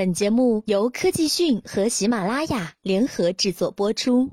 本节目由科技讯和喜马拉雅联合制作播出。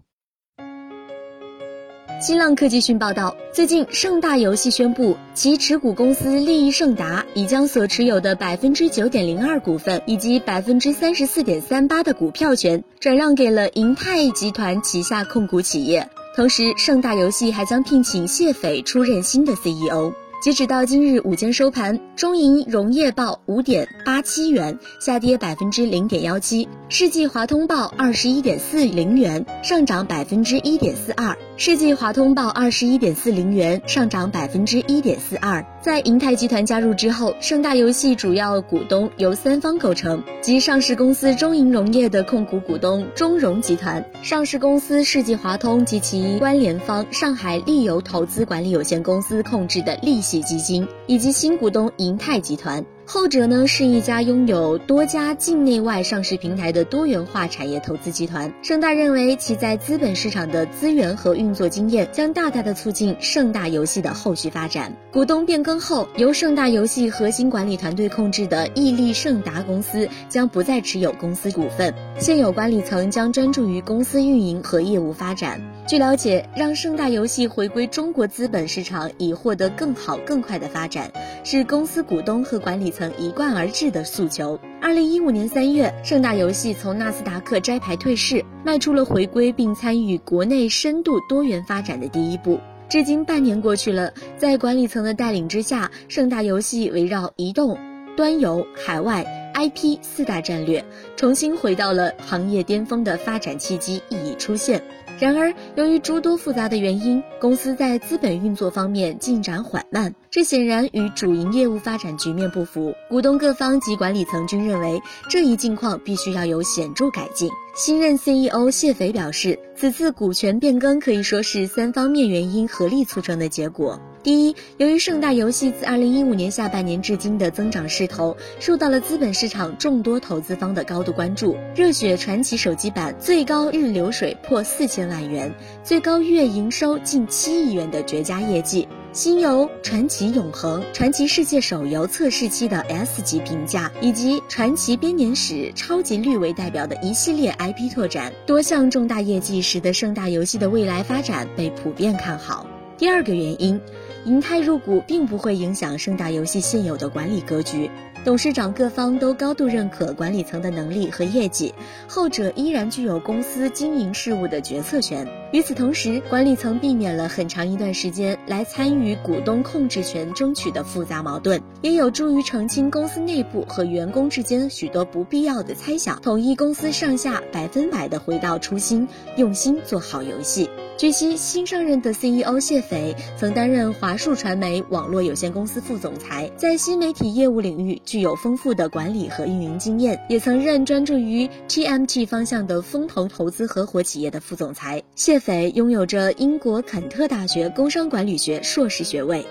新浪科技讯报道，最近盛大游戏宣布，其持股公司利益盛达已将所持有的百分之九点零二股份以及百分之三十四点三八的股票权转让给了银泰集团旗下控股企业。同时，盛大游戏还将聘请谢斐出任新的 CEO。截止到今日午间收盘，中银溶业报五点八七元，下跌百分之零点幺七；世纪华通报二十一点四零元，上涨百分之一点四二。世纪华通报二十一点四零元，上涨百分之一点四二。在银泰集团加入之后，盛大游戏主要股东由三方构成，即上市公司中银溶业的控股股东中融集团、上市公司世纪华通及其关联方上海利游投资管理有限公司控制的利息基金，以及新股东银泰集团。后者呢是一家拥有多家境内外上市平台的多元化产业投资集团。盛大认为其在资本市场的资源和运作经验将大大的促进盛大游戏的后续发展。股东变更后，由盛大游戏核心管理团队控制的毅力盛达公司将不再持有公司股份，现有管理层将专注于公司运营和业务发展。据了解，让盛大游戏回归中国资本市场以获得更好更快的发展，是公司股东和管理层一贯而至的诉求。二零一五年三月，盛大游戏从纳斯达克摘牌退市，迈出了回归并参与国内深度多元发展的第一步。至今半年过去了，在管理层的带领之下，盛大游戏围绕移动、端游、海外 IP 四大战略，重新回到了行业巅峰的发展契机已出现。然而，由于诸多复杂的原因，公司在资本运作方面进展缓慢，这显然与主营业务发展局面不符。股东各方及管理层均认为，这一境况必须要有显著改进。新任 CEO 谢斐表示，此次股权变更可以说是三方面原因合力促成的结果。第一，由于盛大游戏自2015年下半年至今的增长势头，受到了资本市场众多投资方的高度关注。热血传奇手机版最高日流水破四千万元，最高月营收近七亿元的绝佳业绩，新游传奇永恒、传奇世界手游测试期的 S 级评价，以及传奇编年史、超级绿为代表的一系列 IP 拓展，多项重大业绩使得盛大游戏的未来发展被普遍看好。第二个原因。银泰入股并不会影响盛大游戏现有的管理格局，董事长各方都高度认可管理层的能力和业绩，后者依然具有公司经营事务的决策权。与此同时，管理层避免了很长一段时间来参与股东控制权争取的复杂矛盾，也有助于澄清公司内部和员工之间许多不必要的猜想，统一公司上下，百分百的回到初心，用心做好游戏。据悉，新上任的 CEO 谢斐曾担任华数传媒网络有限公司副总裁，在新媒体业务领域具有丰富的管理和运营经验，也曾任专注于 TMT 方向的风投投资合伙企业的副总裁。谢斐拥有着英国肯特大学工商管理学硕士学位。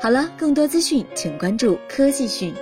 好了，更多资讯请关注科技讯。